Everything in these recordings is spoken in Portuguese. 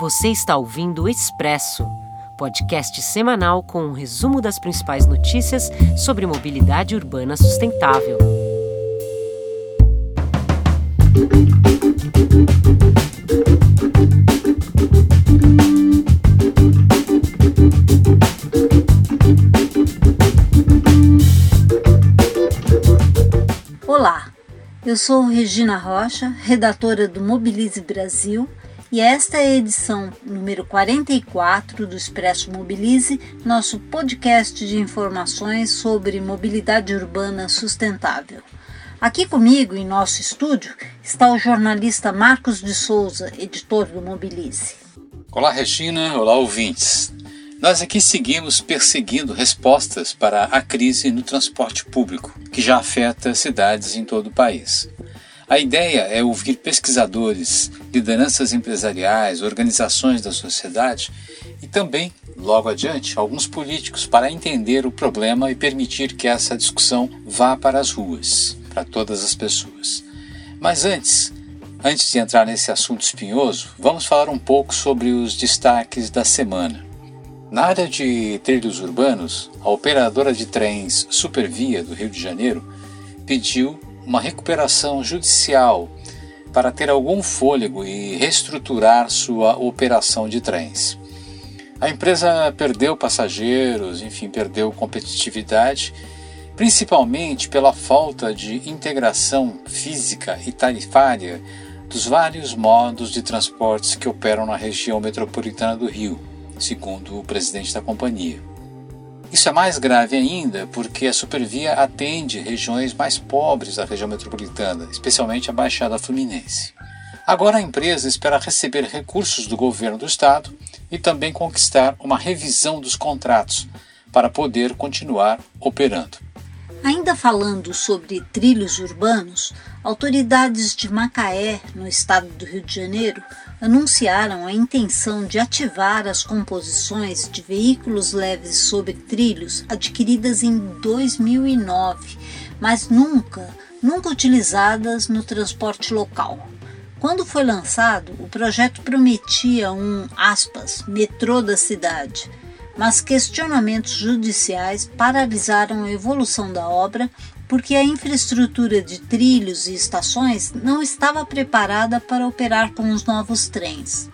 Você está ouvindo o Expresso, podcast semanal com um resumo das principais notícias sobre mobilidade urbana sustentável. Olá, eu sou Regina Rocha, redatora do Mobilize Brasil e esta é a edição número 44 do Expresso Mobilize, nosso podcast de informações sobre mobilidade urbana sustentável. Aqui comigo, em nosso estúdio, está o jornalista Marcos de Souza, editor do Mobilize. Olá, Regina. Olá, ouvintes. Nós aqui seguimos perseguindo respostas para a crise no transporte público, que já afeta cidades em todo o país. A ideia é ouvir pesquisadores, lideranças empresariais, organizações da sociedade e também, logo adiante, alguns políticos para entender o problema e permitir que essa discussão vá para as ruas, para todas as pessoas. Mas antes, antes de entrar nesse assunto espinhoso, vamos falar um pouco sobre os destaques da semana. Na área de trilhos urbanos, a operadora de trens Supervia do Rio de Janeiro pediu uma recuperação judicial para ter algum fôlego e reestruturar sua operação de trens. A empresa perdeu passageiros, enfim, perdeu competitividade, principalmente pela falta de integração física e tarifária dos vários modos de transportes que operam na região metropolitana do Rio, segundo o presidente da companhia. Isso é mais grave ainda porque a Supervia atende regiões mais pobres da região metropolitana, especialmente a Baixada Fluminense. Agora a empresa espera receber recursos do governo do estado e também conquistar uma revisão dos contratos para poder continuar operando. Ainda falando sobre trilhos urbanos, autoridades de Macaé, no estado do Rio de Janeiro, anunciaram a intenção de ativar as composições de veículos leves sobre trilhos adquiridas em 2009, mas nunca, nunca utilizadas no transporte local. Quando foi lançado, o projeto prometia um, aspas, metrô da cidade, mas questionamentos judiciais paralisaram a evolução da obra porque a infraestrutura de trilhos e estações não estava preparada para operar com os novos trens.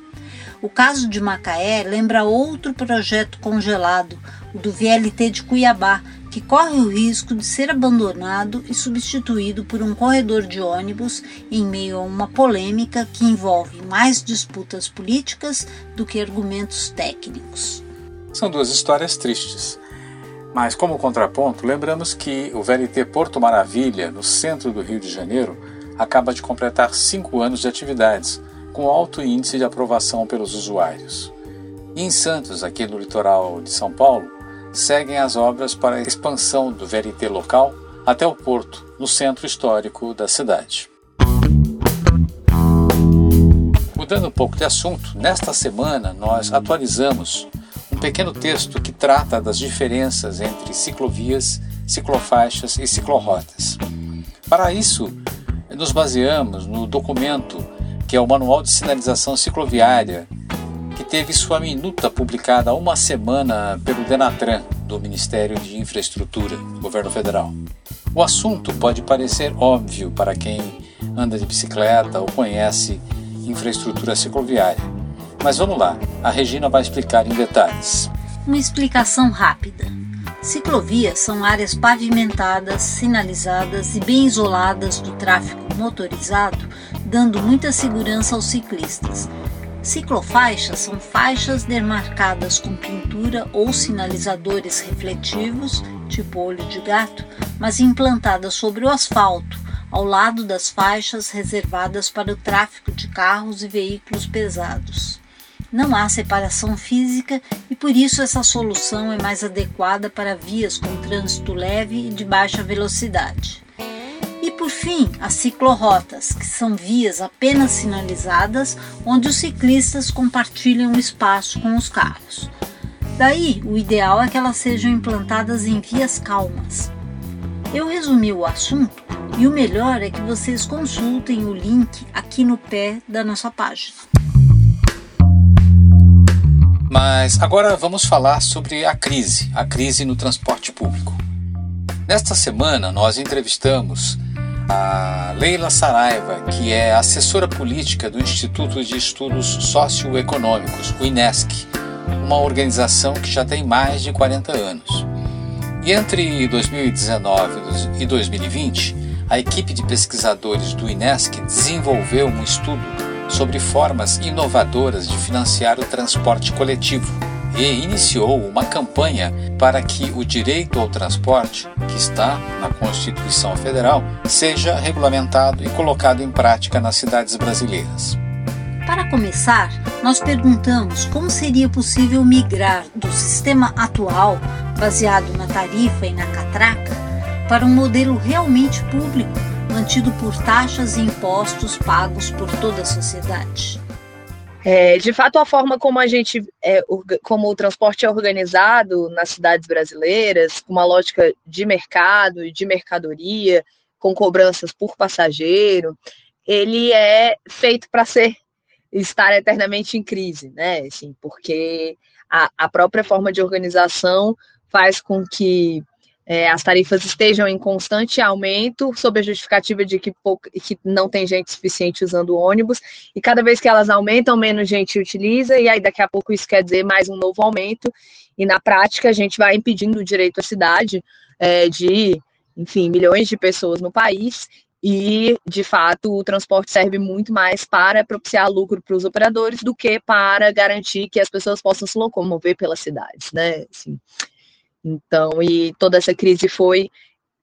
O caso de Macaé lembra outro projeto congelado, o do VLT de Cuiabá, que corre o risco de ser abandonado e substituído por um corredor de ônibus em meio a uma polêmica que envolve mais disputas políticas do que argumentos técnicos. São duas histórias tristes. Mas, como contraponto, lembramos que o VLT Porto Maravilha, no centro do Rio de Janeiro, acaba de completar cinco anos de atividades, com alto índice de aprovação pelos usuários. E em Santos, aqui no litoral de São Paulo, seguem as obras para a expansão do VLT local até o porto, no centro histórico da cidade. Mudando um pouco de assunto, nesta semana nós atualizamos pequeno texto que trata das diferenças entre ciclovias, ciclofaixas e ciclorotas. Para isso, nos baseamos no documento que é o Manual de Sinalização Cicloviária, que teve sua minuta publicada há uma semana pelo Denatran, do Ministério de Infraestrutura, Governo Federal. O assunto pode parecer óbvio para quem anda de bicicleta ou conhece infraestrutura cicloviária, mas vamos lá, a Regina vai explicar em detalhes. Uma explicação rápida. Ciclovias são áreas pavimentadas, sinalizadas e bem isoladas do tráfego motorizado, dando muita segurança aos ciclistas. Ciclofaixas são faixas demarcadas com pintura ou sinalizadores refletivos, tipo olho de gato, mas implantadas sobre o asfalto, ao lado das faixas reservadas para o tráfego de carros e veículos pesados. Não há separação física e por isso essa solução é mais adequada para vias com trânsito leve e de baixa velocidade. E por fim, as ciclorotas, que são vias apenas sinalizadas onde os ciclistas compartilham o espaço com os carros. Daí, o ideal é que elas sejam implantadas em vias calmas. Eu resumi o assunto e o melhor é que vocês consultem o link aqui no pé da nossa página. Mas agora vamos falar sobre a crise, a crise no transporte público. Nesta semana nós entrevistamos a Leila Saraiva, que é assessora política do Instituto de Estudos Socioeconômicos, o INESC, uma organização que já tem mais de 40 anos. E entre 2019 e 2020, a equipe de pesquisadores do INESC desenvolveu um estudo sobre formas inovadoras de financiar o transporte coletivo e iniciou uma campanha para que o direito ao transporte, que está na Constituição Federal, seja regulamentado e colocado em prática nas cidades brasileiras. Para começar, nós perguntamos como seria possível migrar do sistema atual, baseado na tarifa e na catraca, para um modelo realmente público, mantido por taxas e impostos pagos por toda a sociedade. É, de fato, a forma como a gente, é, como o transporte é organizado nas cidades brasileiras, com uma lógica de mercado e de mercadoria, com cobranças por passageiro, ele é feito para ser estar eternamente em crise, né? Assim, porque a, a própria forma de organização faz com que é, as tarifas estejam em constante aumento, sob a justificativa de que, pouco, que não tem gente suficiente usando ônibus, e cada vez que elas aumentam, menos gente utiliza, e aí daqui a pouco isso quer dizer mais um novo aumento, e na prática a gente vai impedindo o direito à cidade é, de, enfim, milhões de pessoas no país, e, de fato, o transporte serve muito mais para propiciar lucro para os operadores do que para garantir que as pessoas possam se locomover pelas cidades, né? Assim, então, e toda essa crise foi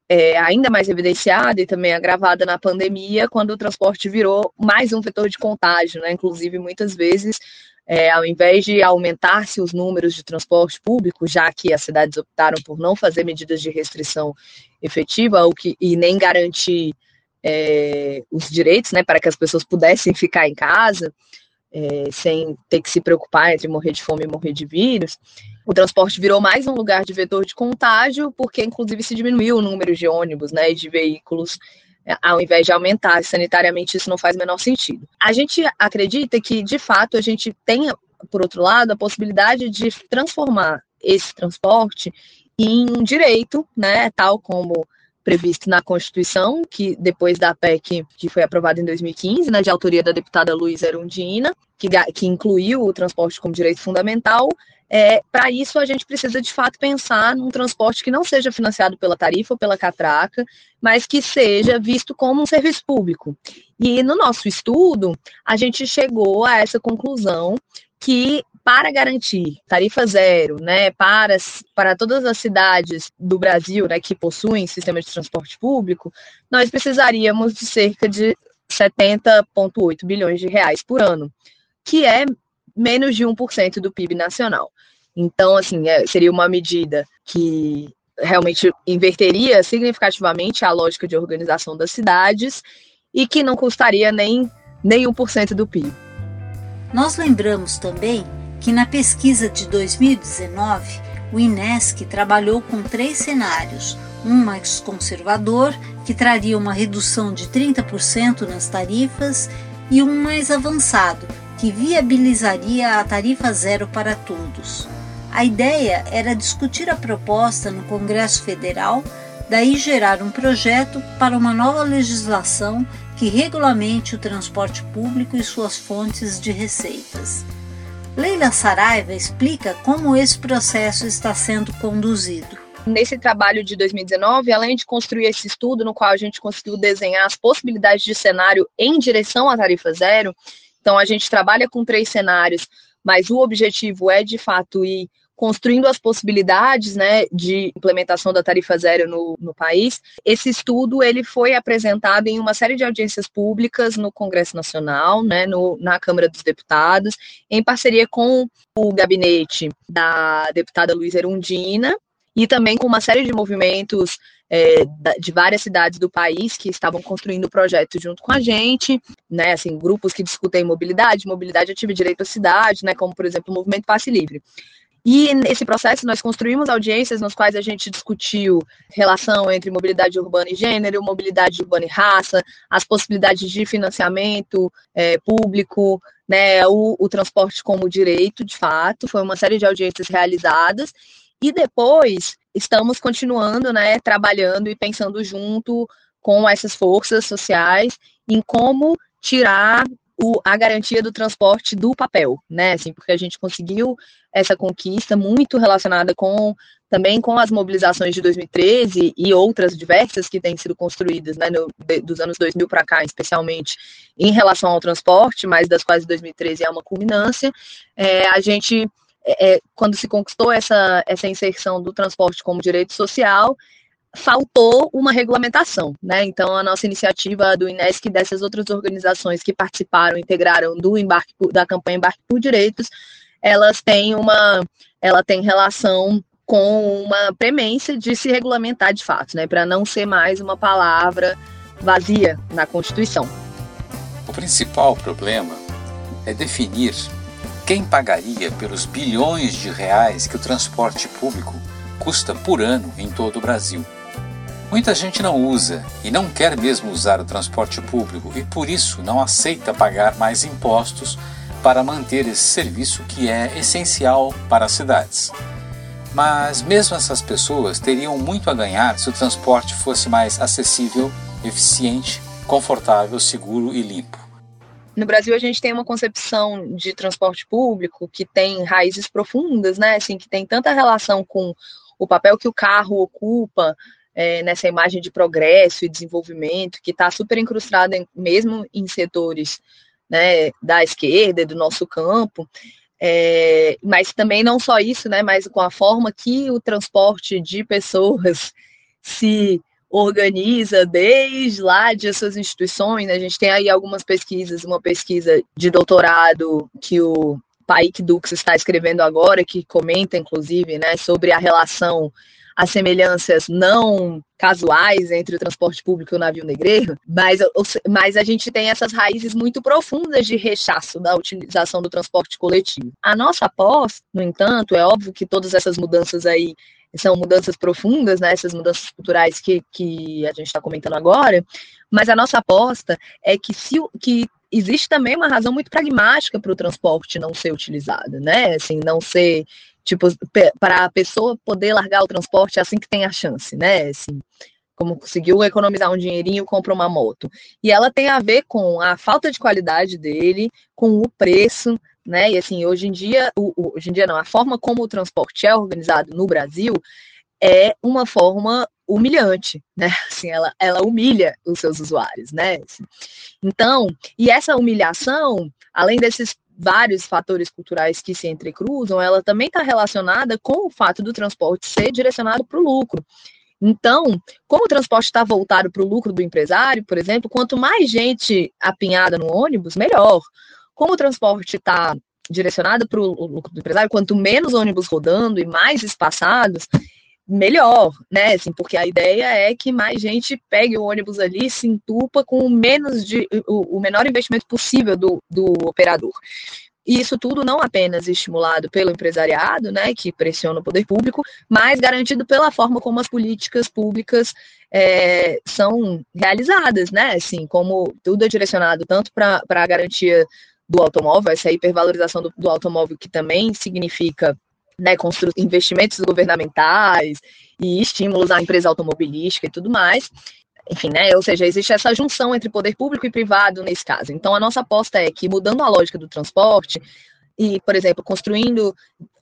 é, ainda mais evidenciada e também agravada na pandemia, quando o transporte virou mais um vetor de contágio, né? Inclusive, muitas vezes, é, ao invés de aumentar-se os números de transporte público, já que as cidades optaram por não fazer medidas de restrição efetiva ou que, e nem garantir é, os direitos, né, para que as pessoas pudessem ficar em casa, é, sem ter que se preocupar entre morrer de fome e morrer de vírus, o transporte virou mais um lugar de vetor de contágio, porque inclusive se diminuiu o número de ônibus, né, de veículos, é, ao invés de aumentar. Sanitariamente isso não faz o menor sentido. A gente acredita que, de fato, a gente tenha, por outro lado, a possibilidade de transformar esse transporte em um direito, né, tal como previsto na Constituição, que depois da PEC que foi aprovada em 2015, né, de autoria da deputada Luísa Erundina, que, que incluiu o transporte como direito fundamental, é, Para isso, a gente precisa, de fato, pensar num transporte que não seja financiado pela tarifa ou pela catraca, mas que seja visto como um serviço público. E no nosso estudo, a gente chegou a essa conclusão que para garantir tarifa zero, né, para, para todas as cidades do Brasil, né, que possuem sistema de transporte público, nós precisaríamos de cerca de 70,8 bilhões de reais por ano, que é menos de 1% do PIB nacional. Então, assim, é, seria uma medida que realmente inverteria significativamente a lógica de organização das cidades e que não custaria nem, nem 1% do PIB. Nós lembramos também que na pesquisa de 2019 o INESC trabalhou com três cenários: um mais conservador, que traria uma redução de 30% nas tarifas, e um mais avançado, que viabilizaria a tarifa zero para todos. A ideia era discutir a proposta no Congresso Federal, daí gerar um projeto para uma nova legislação que regulamente o transporte público e suas fontes de receitas. Leila Saraiva explica como esse processo está sendo conduzido. Nesse trabalho de 2019, além de construir esse estudo no qual a gente conseguiu desenhar as possibilidades de cenário em direção à tarifa zero, então a gente trabalha com três cenários, mas o objetivo é de fato ir construindo as possibilidades né, de implementação da tarifa zero no, no país. Esse estudo ele foi apresentado em uma série de audiências públicas no Congresso Nacional, né, no, na Câmara dos Deputados, em parceria com o gabinete da deputada Luísa Erundina, e também com uma série de movimentos é, de várias cidades do país que estavam construindo o projeto junto com a gente, né, assim, grupos que discutem mobilidade, mobilidade ativa e direito à cidade, né, como, por exemplo, o Movimento Passe Livre. E nesse processo nós construímos audiências nas quais a gente discutiu relação entre mobilidade urbana e gênero, mobilidade urbana e raça, as possibilidades de financiamento é, público né, o, o transporte como direito, de fato, foi uma série de audiências realizadas, e depois estamos continuando, né, trabalhando e pensando junto com essas forças sociais em como tirar o, a garantia do transporte do papel, né? Assim, porque a gente conseguiu essa conquista muito relacionada com também com as mobilizações de 2013 e outras diversas que têm sido construídas né, no, de, dos anos 2000 para cá, especialmente em relação ao transporte, mas das quais 2013 é uma culminância. É, a gente, é, é, quando se conquistou essa, essa inserção do transporte como direito social, faltou uma regulamentação, né? Então a nossa iniciativa do INESC e dessas outras organizações que participaram, integraram do embarque da campanha Embarque por Direitos, elas têm uma ela tem relação com uma premência de se regulamentar de fato, né, para não ser mais uma palavra vazia na Constituição. O principal problema é definir quem pagaria pelos bilhões de reais que o transporte público custa por ano em todo o Brasil. Muita gente não usa e não quer mesmo usar o transporte público e por isso não aceita pagar mais impostos para manter esse serviço que é essencial para as cidades. Mas mesmo essas pessoas teriam muito a ganhar se o transporte fosse mais acessível, eficiente, confortável, seguro e limpo. No Brasil a gente tem uma concepção de transporte público que tem raízes profundas, né? Assim, que tem tanta relação com o papel que o carro ocupa é, nessa imagem de progresso e desenvolvimento, que está super incrustada em, mesmo em setores né, da esquerda, do nosso campo, é, mas também não só isso, né, mas com a forma que o transporte de pessoas se organiza desde lá de suas instituições. Né, a gente tem aí algumas pesquisas, uma pesquisa de doutorado que o Paik Dux está escrevendo agora, que comenta, inclusive, né, sobre a relação as semelhanças não casuais entre o transporte público e o navio negreiro, mas, mas a gente tem essas raízes muito profundas de rechaço da utilização do transporte coletivo. A nossa pós, no entanto, é óbvio que todas essas mudanças aí são mudanças profundas, né, essas mudanças culturais que, que a gente está comentando agora, mas a nossa aposta é que se que existe também uma razão muito pragmática para o transporte não ser utilizado, né? Assim, não ser tipo, para a pessoa poder largar o transporte assim que tem a chance, né? Assim, como conseguiu economizar um dinheirinho, compra uma moto. E ela tem a ver com a falta de qualidade dele, com o preço, né? E assim, hoje em dia, o, hoje em dia não, a forma como o transporte é organizado no Brasil é uma forma humilhante, né? Assim, ela, ela humilha os seus usuários, né? Assim, então, e essa humilhação, além desses vários fatores culturais que se entrecruzam, ela também está relacionada com o fato do transporte ser direcionado para o lucro. Então, como o transporte está voltado para o lucro do empresário, por exemplo, quanto mais gente apinhada no ônibus, melhor. Como o transporte está direcionado para o lucro do empresário, quanto menos ônibus rodando e mais espaçados, melhor, né? Assim, porque a ideia é que mais gente pegue o ônibus ali, se entupa com o menos de o, o menor investimento possível do, do operador. E isso tudo não apenas estimulado pelo empresariado, né, que pressiona o poder público, mas garantido pela forma como as políticas públicas é, são realizadas, né? Assim, como tudo é direcionado tanto para a garantia do automóvel, essa hipervalorização do, do automóvel, que também significa né, investimentos governamentais e estímulos à empresa automobilística e tudo mais. Enfim, né? Ou seja, existe essa junção entre poder público e privado nesse caso. Então, a nossa aposta é que, mudando a lógica do transporte, e, por exemplo, construindo,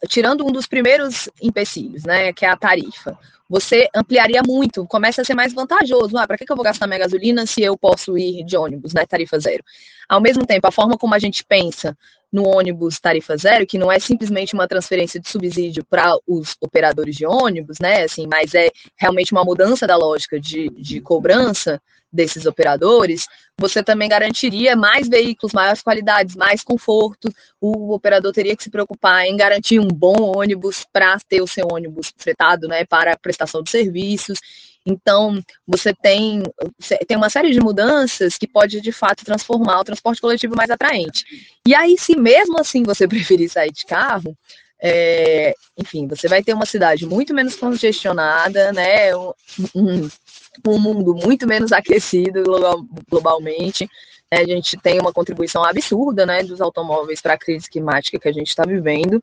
tirando um dos primeiros empecilhos, né, que é a tarifa, você ampliaria muito, começa a ser mais vantajoso. Ah, para que eu vou gastar minha gasolina se eu posso ir de ônibus, né, tarifa zero? Ao mesmo tempo, a forma como a gente pensa no ônibus tarifa zero, que não é simplesmente uma transferência de subsídio para os operadores de ônibus, né? Assim, mas é realmente uma mudança da lógica de, de cobrança desses operadores, você também garantiria mais veículos, maiores qualidades, mais conforto. O operador teria que se preocupar em garantir um bom ônibus para ter o seu ônibus fretado, né, para prestação de serviços. Então, você tem, tem uma série de mudanças que pode, de fato, transformar o transporte coletivo mais atraente. E aí, se mesmo assim você preferir sair de carro, é, enfim, você vai ter uma cidade muito menos congestionada, né? Um, um, um mundo muito menos aquecido globalmente, A gente tem uma contribuição absurda né, dos automóveis para a crise climática que a gente está vivendo.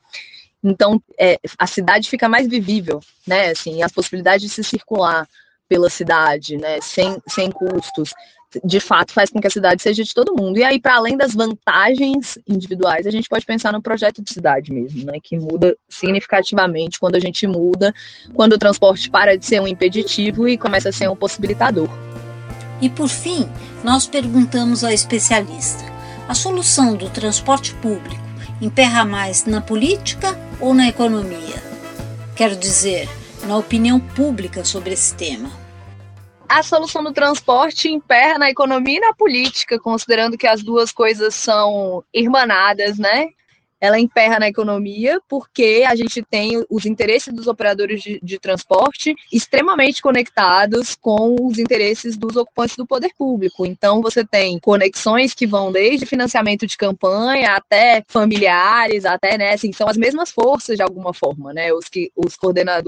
Então, é, a cidade fica mais vivível, né? Assim, as possibilidades de se circular pela cidade, né? Sem, sem custos, de fato faz com que a cidade seja de todo mundo. E aí, para além das vantagens individuais, a gente pode pensar no projeto de cidade mesmo, né? Que muda significativamente quando a gente muda, quando o transporte para de ser um impeditivo e começa a ser um possibilitador. E por fim, nós perguntamos ao especialista: a solução do transporte público emperra mais na política ou na economia? Quero dizer, na opinião pública sobre esse tema. A solução do transporte emperra na economia e na política, considerando que as duas coisas são irmanadas, né? Ela emperra na economia porque a gente tem os interesses dos operadores de, de, transporte extremamente conectados com os interesses dos ocupantes do poder público. Então, você tem conexões que vão desde financiamento de campanha até familiares, até, né, assim, são as mesmas forças de alguma forma, né, os, que, os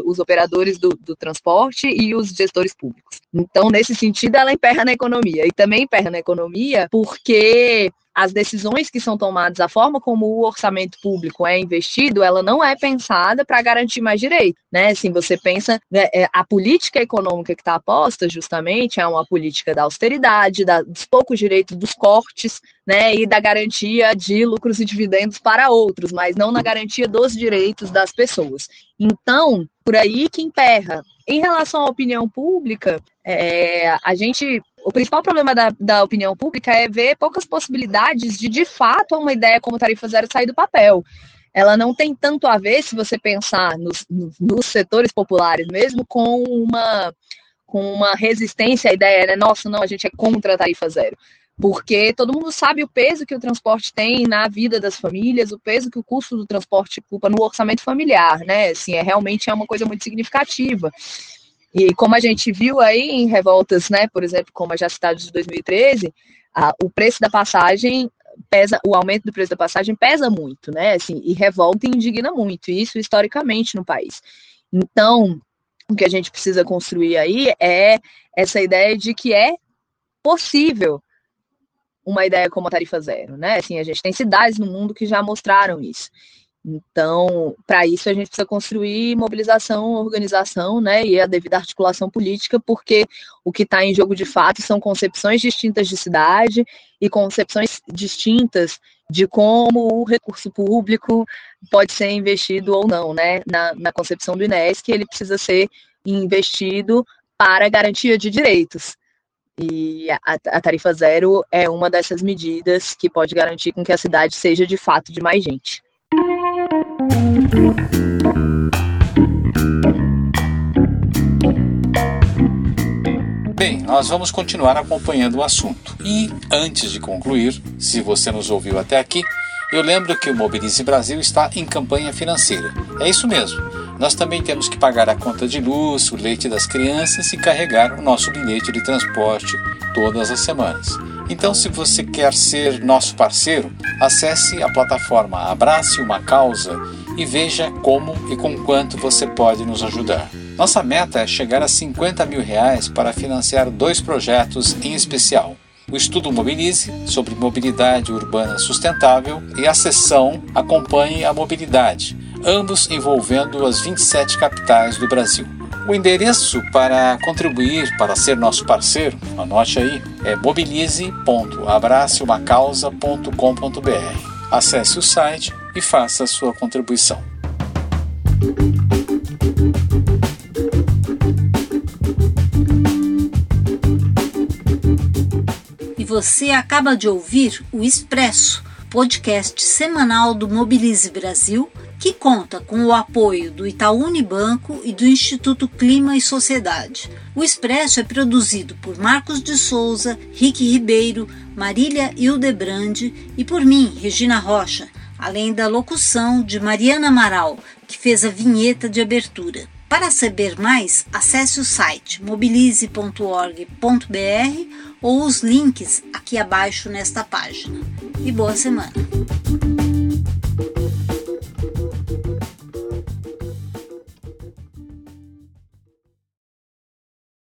os operadores do, do transporte e os gestores públicos. Então, nesse sentido, ela emperra na economia. E também emperra na economia porque as decisões que são tomadas, a forma como o orçamento público é investido, ela não é pensada para garantir mais direito, né? Assim, você pensa, né, é, a política econômica que está aposta justamente é uma política da austeridade, da, dos poucos direitos dos cortes, né, e da garantia de lucros e dividendos para outros, mas não na garantia dos direitos das pessoas. Então, por aí que emperra. Em relação à opinião pública, é, a gente o principal problema da, da opinião pública é ver poucas possibilidades de, de fato, uma ideia como tarifa zero sair do papel. Ela não tem tanto a ver, se você pensar nos, nos setores populares mesmo, com uma, com uma resistência à ideia, né? Nossa, não, a gente é contra a tarifa zero porque todo mundo sabe o peso que o transporte tem na vida das famílias, o peso que o custo do transporte culpa no orçamento familiar, né? Assim, é realmente é uma coisa muito significativa. E como a gente viu aí em revoltas, né, por exemplo, como a já citado de 2013, a, o preço da passagem pesa, o aumento do preço da passagem pesa muito, né, assim, e revolta e indigna muito, isso historicamente no país. Então, o que a gente precisa construir aí é essa ideia de que é possível uma ideia como a tarifa zero, né? Assim, a gente tem cidades no mundo que já mostraram isso. Então, para isso a gente precisa construir mobilização, organização, né, e a devida articulação política, porque o que está em jogo de fato são concepções distintas de cidade e concepções distintas de como o recurso público pode ser investido ou não, né, na, na concepção do INESC, ele precisa ser investido para garantia de direitos. E a, a tarifa zero é uma dessas medidas que pode garantir com que a cidade seja de fato de mais gente. Bem, nós vamos continuar acompanhando o assunto. E antes de concluir, se você nos ouviu até aqui, eu lembro que o Mobilize Brasil está em campanha financeira. É isso mesmo. Nós também temos que pagar a conta de luz, o leite das crianças e carregar o nosso bilhete de transporte todas as semanas. Então, se você quer ser nosso parceiro, acesse a plataforma Abrace uma Causa e veja como e com quanto você pode nos ajudar. Nossa meta é chegar a 50 mil reais para financiar dois projetos em especial. O estudo Mobilize, sobre mobilidade urbana sustentável, e a sessão Acompanhe a Mobilidade, ambos envolvendo as 27 capitais do Brasil. O endereço para contribuir, para ser nosso parceiro, anote aí, é mobilize.abraceumacausa.com.br. Acesse o site e faça a sua contribuição. E você acaba de ouvir o Expresso, podcast semanal do Mobilize Brasil que conta com o apoio do Itaú Unibanco e do Instituto Clima e Sociedade. O Expresso é produzido por Marcos de Souza, Rick Ribeiro, Marília Hildebrand e por mim, Regina Rocha, além da locução de Mariana Amaral, que fez a vinheta de abertura. Para saber mais, acesse o site mobilize.org.br ou os links aqui abaixo nesta página. E boa semana!